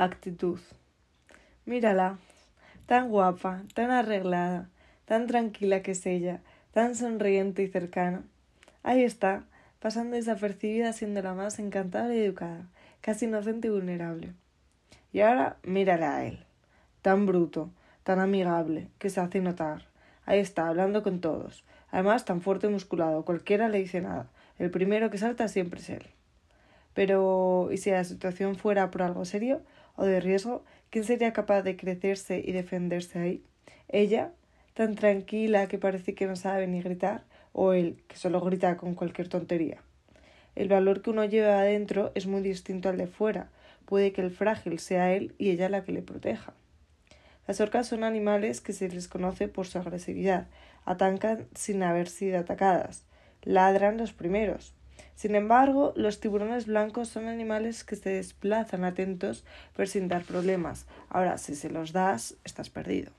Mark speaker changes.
Speaker 1: Actitud. Mírala, tan guapa, tan arreglada, tan tranquila que es ella, tan sonriente y cercana. Ahí está, pasando desapercibida siendo la más encantada y educada, casi inocente y vulnerable. Y ahora mírala a él, tan bruto, tan amigable, que se hace notar. Ahí está, hablando con todos. Además, tan fuerte y musculado, cualquiera le dice nada. El primero que salta siempre es él. Pero, ¿y si la situación fuera por algo serio o de riesgo? ¿Quién sería capaz de crecerse y defenderse ahí? ¿Ella, tan tranquila que parece que no sabe ni gritar? ¿O él, que solo grita con cualquier tontería? El valor que uno lleva adentro es muy distinto al de fuera. Puede que el frágil sea él y ella la que le proteja. Las orcas son animales que se les conoce por su agresividad. Atacan sin haber sido atacadas. Ladran los primeros. Sin embargo, los tiburones blancos son animales que se desplazan atentos pero sin dar problemas. Ahora, si se los das, estás perdido.